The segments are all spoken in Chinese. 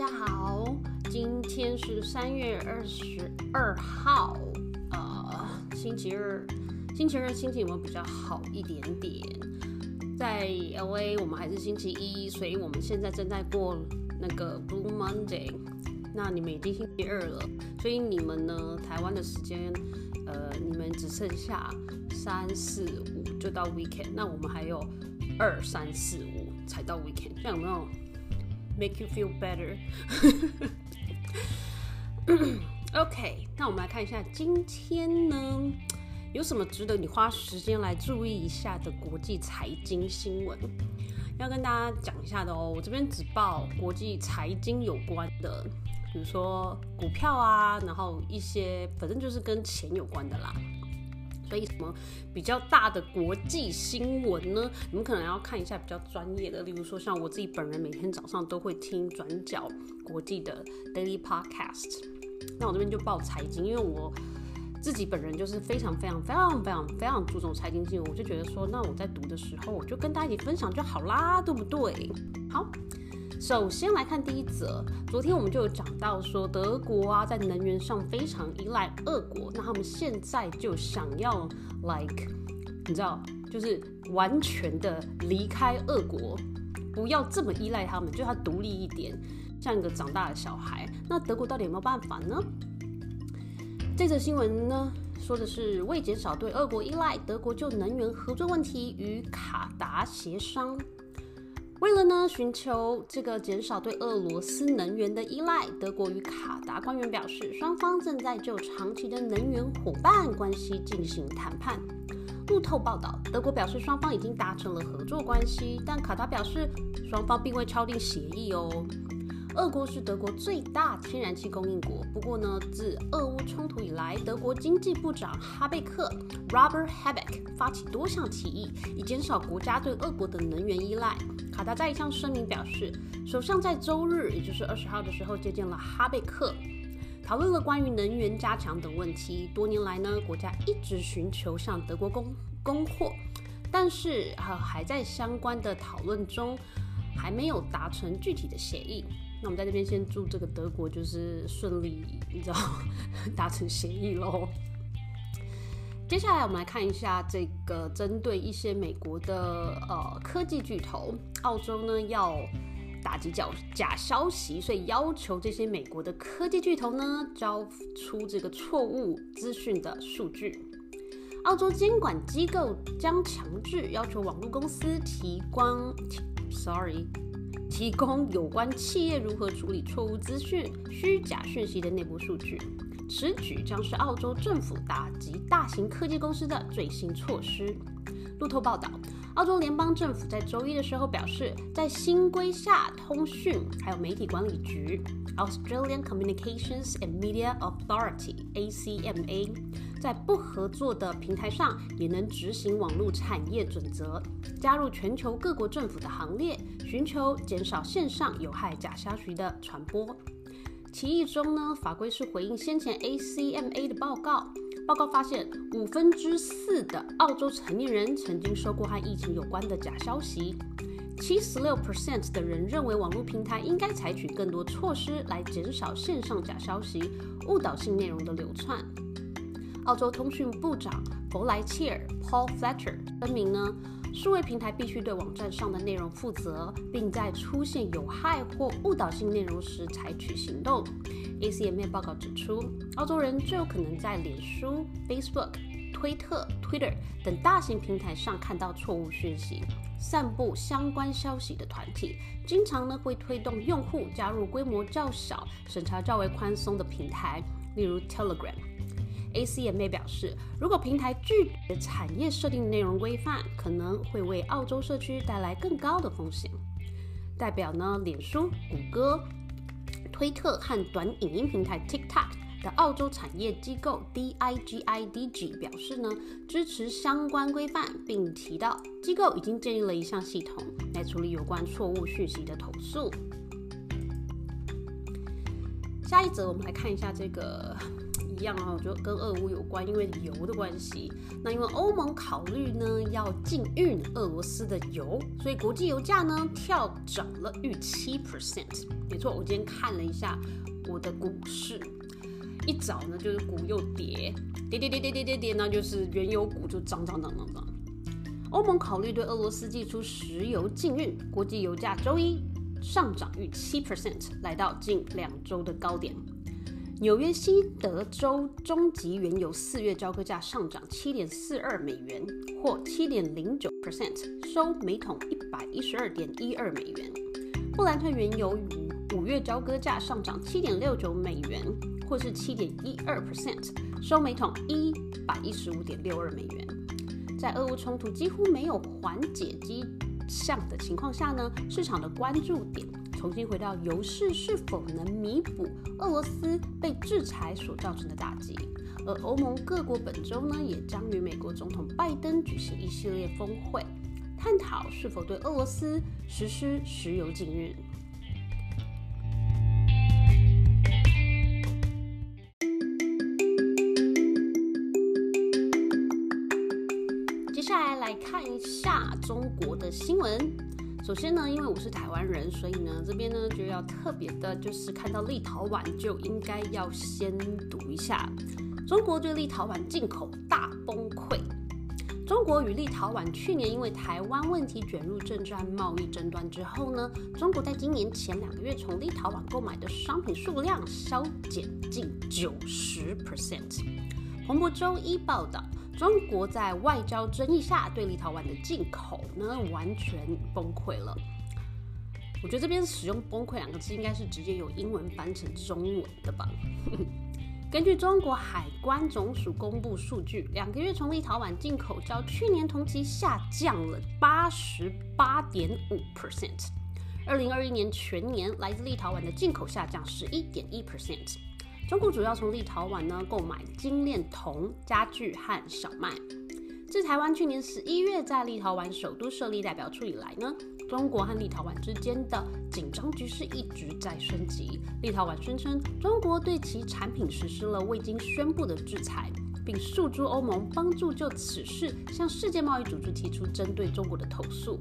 大家好，今天是三月二十二号，呃，星期二，星期二心情有没有比较好一点点？在 LA 我们还是星期一，所以我们现在正在过那个 Blue Monday，那你们已经星期二了，所以你们呢，台湾的时间，呃，你们只剩下三四五就到 Weekend，那我们还有二三四五才到 Weekend，这样有没有？Make you feel better. OK，那我们来看一下今天呢有什么值得你花时间来注意一下的国际财经新闻，要跟大家讲一下的哦。我这边只报国际财经有关的，比如说股票啊，然后一些反正就是跟钱有关的啦。所以什么比较大的国际新闻呢？你们可能要看一下比较专业的，例如说像我自己本人每天早上都会听转角国际的 Daily Podcast。那我这边就报财经，因为我自己本人就是非常非常非常非常非常注重财经新闻，我就觉得说，那我在读的时候，我就跟大家一起分享就好啦，对不对？好。首先来看第一则，昨天我们就有讲到说，德国啊在能源上非常依赖俄国，那他们现在就想要 like，你知道，就是完全的离开俄国，不要这么依赖他们，就他独立一点，像一个长大的小孩。那德国到底有没有办法呢？这则新闻呢说的是，为减少对俄国依赖，德国就能源合作问题与卡达协商。为了呢，寻求这个减少对俄罗斯能源的依赖，德国与卡达官员表示，双方正在就长期的能源伙伴关系进行谈判。路透报道，德国表示双方已经达成了合作关系，但卡达表示双方并未敲定协议哦。俄国是德国最大天然气供应国。不过呢，自俄乌冲突以来，德国经济部长哈贝克 （Robert Habeck） 发起多项提议，以减少国家对俄国的能源依赖。卡达在一项声明表示，首相在周日，也就是二十号的时候接见了哈贝克，讨论了关于能源加强等问题。多年来呢，国家一直寻求向德国供供货，但是哈还在相关的讨论中，还没有达成具体的协议。那我们在这边先祝这个德国就是顺利，你知道达成协议喽。接下来我们来看一下这个针对一些美国的呃科技巨头，澳洲呢要打击假假消息，所以要求这些美国的科技巨头呢交出这个错误资讯的数据。澳洲监管机构将强制要求网络公司提供，sorry。提供有关企业如何处理错误资讯、虚假讯息的内部数据。此举将是澳洲政府打击大型科技公司的最新措施。路透报道，澳洲联邦政府在周一的时候表示，在新规下，通讯还有媒体管理局 （Australian Communications and Media Authority，ACMA） 在不合作的平台上也能执行网络产业准则，加入全球各国政府的行列。寻求减少线上有害假消息的传播。提议中呢，法规是回应先前 ACMA 的报告。报告发现，五分之四的澳洲成年人曾经收过和疫情有关的假消息。七十六 percent 的人认为网络平台应该采取更多措施来减少线上假消息、误导性内容的流窜。澳洲通讯部长弗莱切尔 （Paul Fletcher） 声明呢。数位平台必须对网站上的内容负责，并在出现有害或误导性内容时采取行动。ACMA 报告指出，澳洲人最有可能在脸书、Facebook、推特 （Twitter） 等大型平台上看到错误讯息。散布相关消息的团体经常呢会推动用户加入规模较小、审查较为宽松的平台，例如 Telegram。ACMA 表示，如果平台拒绝产业设定内容规范，可能会为澳洲社区带来更高的风险。代表呢，脸书、谷歌、推特和短影音平台 TikTok 的澳洲产业机构 DIGIDG 表示呢，支持相关规范，并提到机构已经建立了一项系统来处理有关错误讯息的投诉。下一则，我们来看一下这个。一样啊，就跟俄乌有关，因为油的关系。那因为欧盟考虑呢要禁运俄罗斯的油，所以国际油价呢跳涨了逾七 percent。没错，我今天看了一下我的股市，一早呢就是股又跌，跌跌跌跌跌跌跌，那就是原油股就涨涨涨涨涨。欧盟考虑对俄罗斯寄出石油禁运，国际油价周一上涨逾七 percent，来到近两周的高点。纽约西德州中级原油四月交割价上涨七点四二美元，或七点零九 percent，收每桶一百一十二点一二美元。布兰特原油五月交割价上涨七点六九美元，或是七点一二 percent，收每桶一百一十五点六二美元。在俄乌冲突几乎没有缓解迹象的情况下呢，市场的关注点。重新回到油市是否能弥补俄罗斯被制裁所造成的打击？而欧盟各国本周呢，也将与美国总统拜登举行一系列峰会，探讨是否对俄罗斯实施石油禁运。接下来来看一下中国的新闻。首先呢，因为我是台湾人，所以呢，这边呢就要特别的，就是看到立陶宛就应该要先读一下。中国对立陶宛进口大崩溃。中国与立陶宛去年因为台湾问题卷入政战贸易争端之后呢，中国在今年前两个月从立陶宛购买的商品数量削减近九十 percent。彭博周一报道。中国在外交争议下对立陶宛的进口呢，完全崩溃了。我觉得这边使用“崩溃”两个字，应该是直接由英文翻成中文的吧。根据中国海关总署公布数据，两个月从立陶宛进口较去年同期下降了八十八点五 percent。二零二一年全年来自立陶宛的进口下降十一点一 percent。中国主要从立陶宛呢购买精炼铜、家具和小麦。自台湾去年十一月在立陶宛首都设立代表处以来呢，中国和立陶宛之间的紧张局势一直在升级。立陶宛声称中国对其产品实施了未经宣布的制裁，并诉诸欧盟帮助就此事向世界贸易组织提出针对中国的投诉。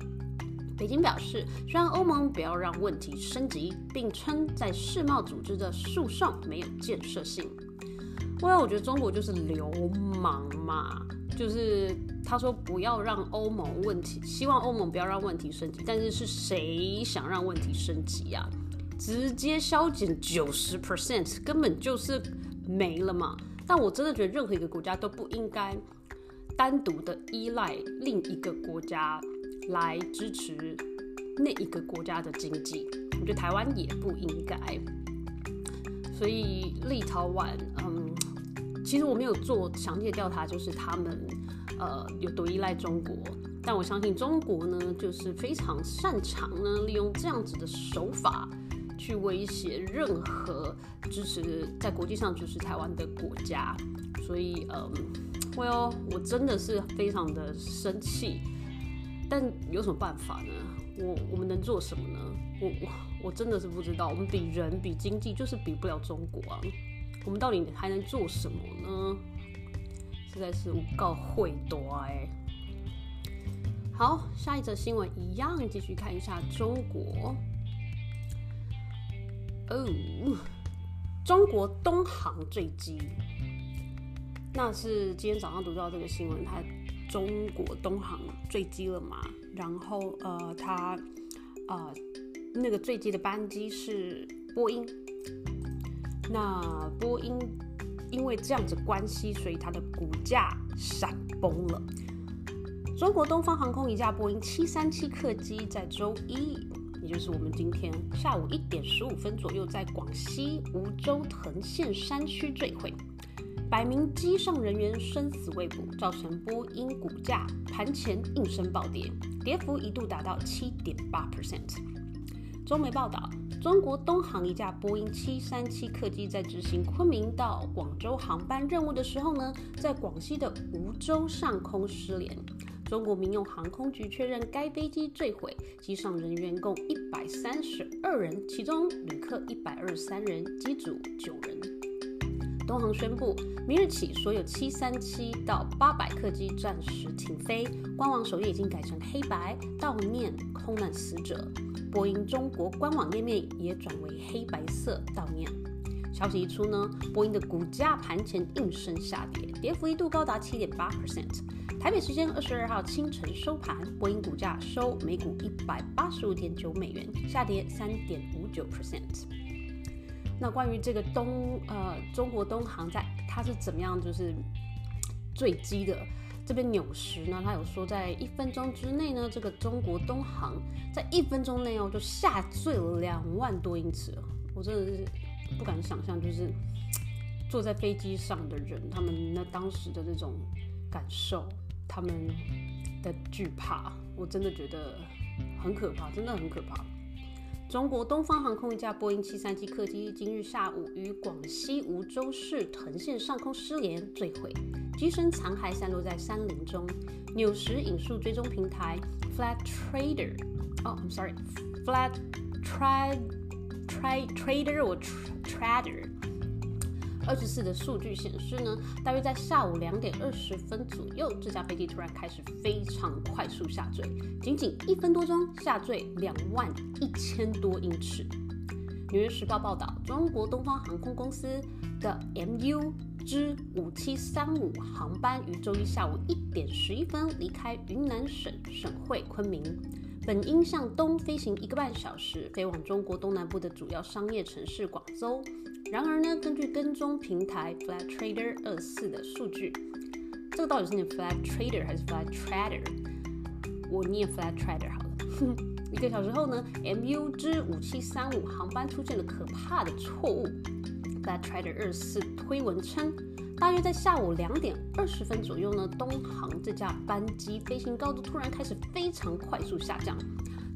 北京表示，希望欧盟不要让问题升级，并称在世贸组织的诉讼没有建设性。因为我觉得中国就是流氓嘛，就是他说不要让欧盟问题，希望欧盟不要让问题升级，但是是谁想让问题升级呀？直接削减九十 percent，根本就是没了嘛。但我真的觉得任何一个国家都不应该单独的依赖另一个国家。来支持那一个国家的经济，我觉得台湾也不应该。所以立陶宛，嗯，其实我没有做详细的调查，就是他们呃有多依赖中国。但我相信中国呢，就是非常擅长呢，利用这样子的手法去威胁任何支持在国际上支持台湾的国家。所以，嗯，我哟，我真的是非常的生气。但有什么办法呢？我我们能做什么呢？我我我真的是不知道。我们比人比经济就是比不了中国啊。我们到底还能做什么呢？实在是无告会多哎。好，下一则新闻一样，继续看一下中国。哦，中国东航坠机，那是今天早上读到这个新闻，它。中国东航坠机了嘛？然后呃，它呃那个坠机的班机是波音。那波音因为这样子关系，所以它的股价闪崩了。中国东方航空一架波音七三七客机在周一，也就是我们今天下午一点十五分左右，在广西梧州藤县山区坠毁。百名机上人员生死未卜，造成波音股价盘前应声暴跌，跌幅一度达到七点八 percent。中媒报道，中国东航一架波音七三七客机在执行昆明到广州航班任务的时候呢，在广西的梧州上空失联。中国民用航空局确认该飞机坠毁，机上人员共一百三十二人，其中旅客一百二十三人，机组九人。东航宣布，明日起所有七三七到八百客机暂时停飞，官网首页已经改成黑白悼念空难死者。波音中国官网页面也转为黑白色悼念。消息一出呢，波音的股价盘前应声下跌，跌幅一度高达七点八 percent。台北时间二十二号清晨收盘，波音股价收每股一百八十五点九美元，下跌三点五九 percent。那关于这个东呃中国东航在它是怎么样就是坠机的？这边纽时呢，他有说在一分钟之内呢，这个中国东航在一分钟内哦就下坠了两万多英尺，我真的是不敢想象，就是坐在飞机上的人，他们那当时的这种感受，他们的惧怕，我真的觉得很可怕，真的很可怕。中国东方航空一架波音737客机今日下午于广西梧州市藤县上空失联坠毁，机身残骸散落在山林中。纽时引述追踪平台 Flat Trader，哦，I'm sorry，Flat Trade Trade Trader 或 Trader。二十四的数据显示呢，大约在下午两点二十分左右，这架飞机突然开始非常快速下坠，仅仅一分多钟下坠两万一千多英尺。纽约时报报道，中国东方航空公司的 MU 之五七三五航班于周一下午一点十一分离开云南省省会昆明，本应向东飞行一个半小时，飞往中国东南部的主要商业城市广州。然而呢，根据跟踪平台 Flat Trader 二四的数据，这个到底是念 Flat Trader 还是 Flat Trader？我念 Flat Trader 好了。一个小时后呢，MU 之五七三五航班出现了可怕的错误。Flat Trader 二四推文称，大约在下午两点二十分左右呢，东航这架班机飞行高度突然开始非常快速下降。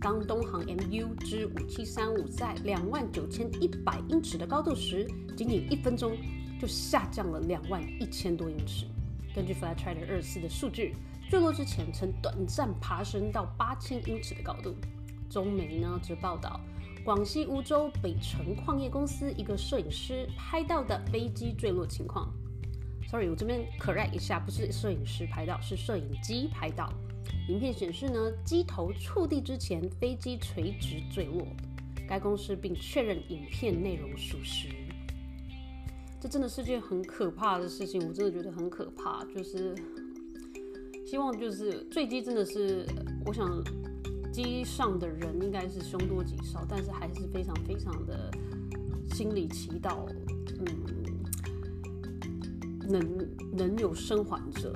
当东航 MU 之五七三五在两万九千一百英尺的高度时，仅仅一分钟就下降了两万一千多英尺。根据 Flight Trader 二四的数据，坠落之前曾短暂爬升到八千英尺的高度。中媒呢则报道，广西梧州北辰矿业公司一个摄影师拍到的飞机坠落情况。Sorry，我这边 correct 一下，不是摄影师拍到，是摄影机拍到。影片显示呢，机头触地之前，飞机垂直坠落。该公司并确认影片内容属实。这真的是件很可怕的事情，我真的觉得很可怕。就是希望就是坠机真的是，我想机上的人应该是凶多吉少，但是还是非常非常的心里祈祷，嗯，能能有生还者。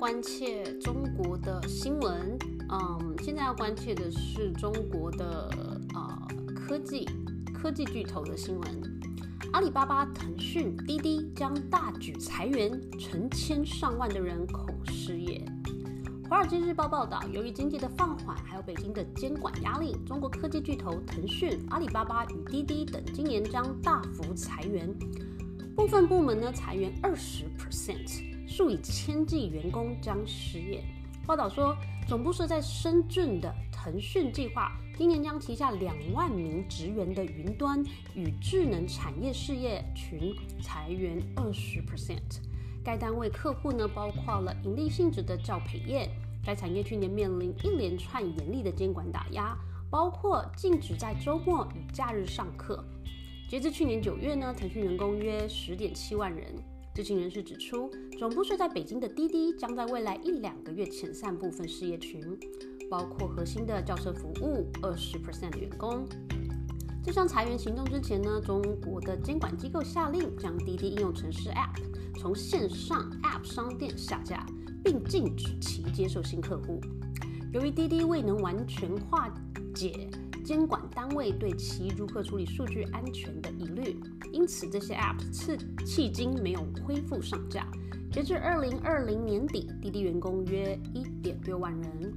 关切中国的新闻，嗯，现在要关切的是中国的呃科技科技巨头的新闻。阿里巴巴、腾讯、滴滴将大举裁员，成千上万的人恐失业。华尔街日报报道，由于经济的放缓，还有北京的监管压力，中国科技巨头腾讯、阿里巴巴与滴滴等今年将大幅裁员，部分部门呢裁员二十 percent。数以千计员工将失业。报道说，总部设在深圳的腾讯计划，今年将旗下两万名职员的云端与智能产业事业群裁员二十 percent。该单位客户呢，包括了盈利性质的教培业。该产业去年面临一连串严厉的监管打压，包括禁止在周末与假日上课。截至去年九月呢，腾讯员工约十点七万人。知情人士指出，总部设在北京的滴滴将在未来一两个月遣散部分事业群，包括核心的轿车服务二十 percent 的员工。这项裁员行动之前呢，中国的监管机构下令将滴滴应用程式 App 从线上 App 商店下架，并禁止其接受新客户。由于滴滴未能完全化解。监管单位对其如何处理数据安全的疑虑，因此这些 App 至迄今没有恢复上架。截至二零二零年底，滴滴员工约一点六万人。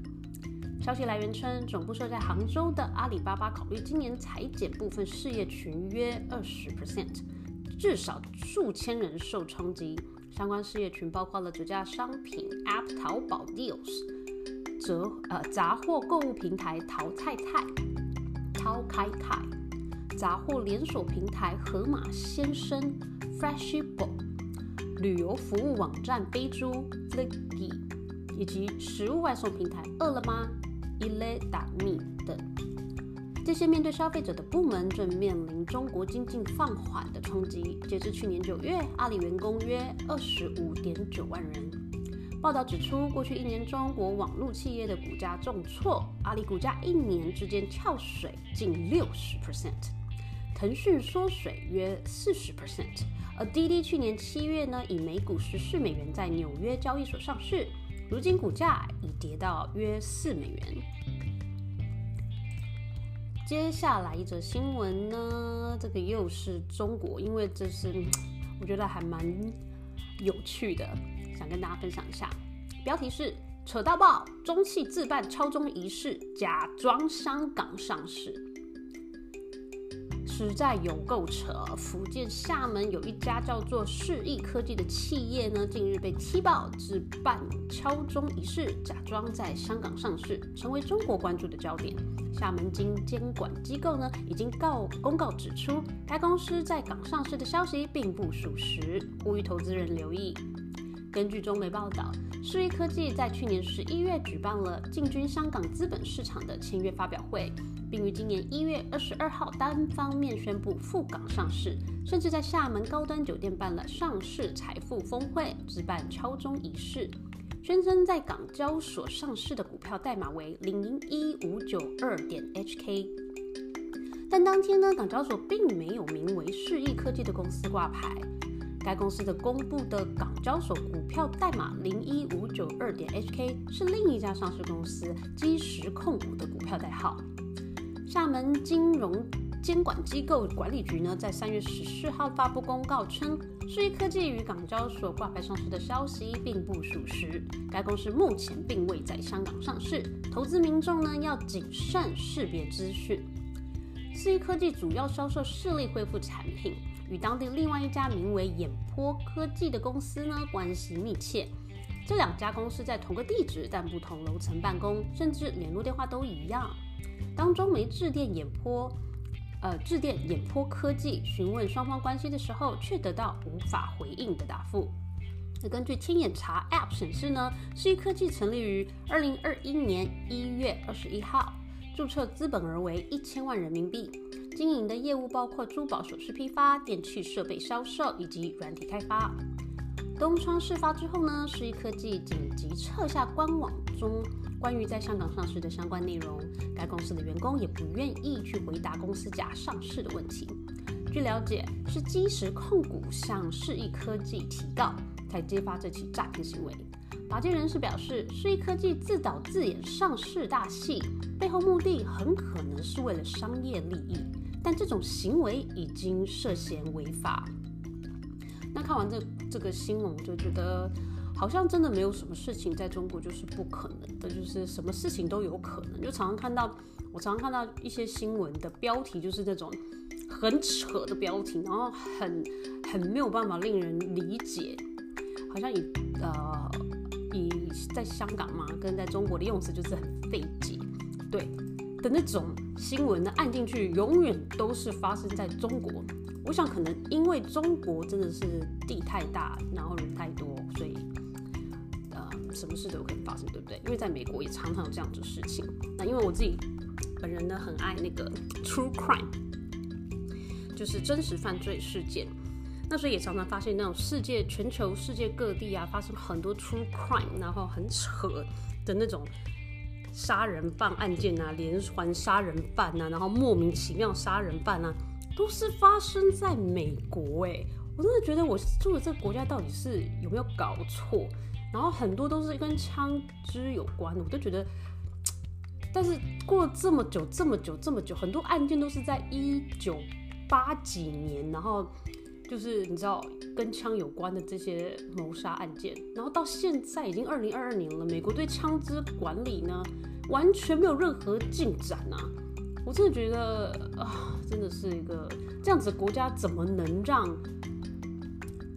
消息来源称，总部设在杭州的阿里巴巴考虑今年裁减部分事业群约二十 percent，至少数千人受冲击。相关事业群包括了主价商品 App 淘宝 Deals。折呃杂货购物平台淘菜菜、超开开，杂货连锁平台河马先生 Freshable，旅游服务网站飞猪 Flicky，以及食物外送平台饿了么 Eat.me 等。这些面对消费者的部门正面临中国经济放缓的冲击。截至去年九月，阿里员工约二十五点九万人。报道指出，过去一年中国网络企业的股价重挫，阿里股价一年之间跳水近六十 percent，腾讯缩水约四十 percent。而滴滴去年七月呢，以每股十四美元在纽约交易所上市，如今股价已跌到约四美元。接下来一则新闻呢，这个又是中国，因为这是我觉得还蛮有趣的，想跟大家分享一下。标题是扯到爆，中汽自办超中仪式，假装香港上市。实在有够扯！福建厦门有一家叫做世亿科技的企业呢，近日被踢爆，自办敲钟仪式，假装在香港上市，成为中国关注的焦点。厦门经监管机构呢，已经告公告指出，该公司在港上市的消息并不属实，呼吁投资人留意。根据中媒报道，世亿科技在去年十一月举办了进军香港资本市场的签约发表会。并于今年一月二十二号单方面宣布赴港上市，甚至在厦门高端酒店办了上市财富峰会，自办敲钟仪式，宣称在港交所上市的股票代码为零一五九二点 HK。但当天呢，港交所并没有名为世亿科技的公司挂牌，该公司的公布的港交所股票代码零一五九二点 HK 是另一家上市公司基石控股的股票代号。厦门金融监管机构管理局呢，在三月十四号发布公告称，世亿科技与港交所挂牌上市的消息并不属实。该公司目前并未在香港上市，投资民众呢要谨慎识别资讯。世亿科技主要销售视力恢复产品，与当地另外一家名为眼坡科技的公司呢关系密切。这两家公司在同个地址，但不同楼层办公，甚至联络电话都一样。当中媒致电眼波，呃，致电眼坡科技询问双方关系的时候，却得到无法回应的答复。那根据天眼查 App 显示呢，世亿科技成立于二零二一年一月二十一号，注册资本额为一千万人民币，经营的业务包括珠宝首饰批发、电器设备销售以及软体开发。东窗事发之后呢，世亿科技紧急撤下官网中。关于在香港上市的相关内容，该公司的员工也不愿意去回答公司假上市的问题。据了解，是基石控股向世亿科技提告，才揭发这起诈骗行为。法界人士表示，世亿科技自导自演上市大戏，背后目的很可能是为了商业利益，但这种行为已经涉嫌违法。那看完这这个新闻，我就觉得。好像真的没有什么事情在中国就是不可能的，就是什么事情都有可能。就常常看到，我常常看到一些新闻的标题，就是那种很扯的标题，然后很很没有办法令人理解。好像以呃以在香港嘛，跟在中国的用词就是很费解，对的那种新闻呢，按进去永远都是发生在中国。我想可能因为中国真的是地太大，然后人太多，所以呃。什么事都有可能发生，对不对？因为在美国也常常有这样的事情。那因为我自己本人呢，很爱那个 true crime，就是真实犯罪事件。那所以也常常发现那种世界、全球、世界各地啊，发生很多 true crime，然后很扯的那种杀人犯案件啊，连环杀人犯啊，然后莫名其妙杀人犯啊，都是发生在美国。哎，我真的觉得我住的这个国家到底是有没有搞错？然后很多都是跟枪支有关的，我都觉得，但是过了这么久、这么久、这么久，很多案件都是在一九八几年，然后就是你知道跟枪有关的这些谋杀案件，然后到现在已经二零二二年了，美国对枪支管理呢完全没有任何进展啊！我真的觉得啊，真的是一个这样子的国家，怎么能让？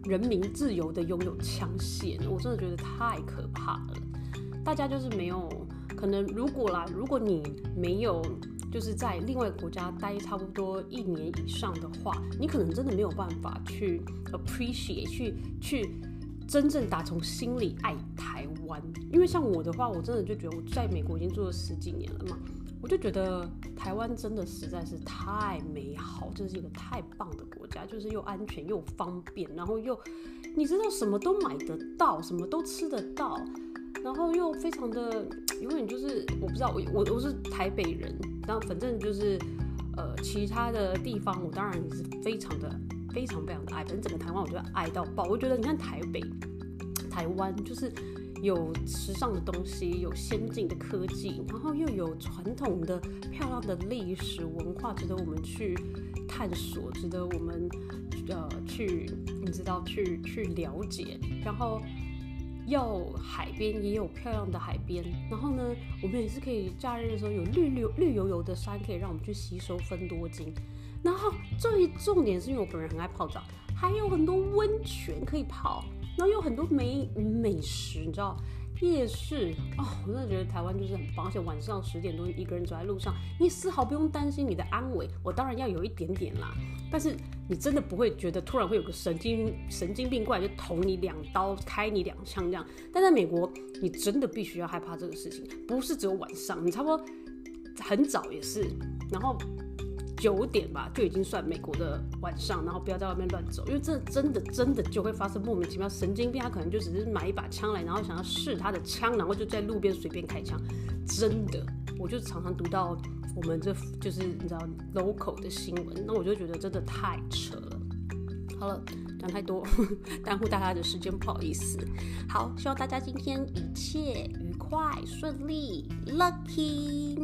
人民自由的拥有枪械呢，我真的觉得太可怕了。大家就是没有可能如果啦，如果你没有就是在另外国家待差不多一年以上的话，你可能真的没有办法去 appreciate 去去真正打从心里爱台湾。因为像我的话，我真的就觉得我在美国已经住了十几年了嘛。我就觉得台湾真的实在是太美好，这是一个太棒的国家，就是又安全又方便，然后又你知道什么都买得到，什么都吃得到，然后又非常的 永远就是我不知道我我我是台北人，那反正就是呃其他的地方我当然也是非常的非常非常的爱，反正整个台湾我觉得爱到爆。我觉得你看台北台湾就是。有时尚的东西，有先进的科技，然后又有传统的漂亮的历史文化，值得我们去探索，值得我们呃去，你知道去去了解。然后要海边也有漂亮的海边，然后呢，我们也是可以假日的时候有绿绿绿油油的山，可以让我们去吸收分多精。然后最重点是因为我本人很爱泡澡，还有很多温泉可以泡。然后有很多美美食，你知道，夜市哦，我真的觉得台湾就是很棒，而且晚上十点多一个人走在路上，你丝毫不用担心你的安危。我当然要有一点点啦，但是你真的不会觉得突然会有个神经神经病过来就捅你两刀，开你两枪这样。但在美国，你真的必须要害怕这个事情，不是只有晚上，你差不多很早也是，然后。九点吧，就已经算美国的晚上，然后不要在外面乱走，因为这真的真的就会发生莫名其妙神经病，他可能就只是买一把枪来，然后想要试他的枪，然后就在路边随便开枪，真的，我就常常读到我们这就是你知道 local 的新闻，那我就觉得真的太扯了。好了，讲太多，耽误大家的时间，不好意思。好，希望大家今天一切愉快顺利，lucky。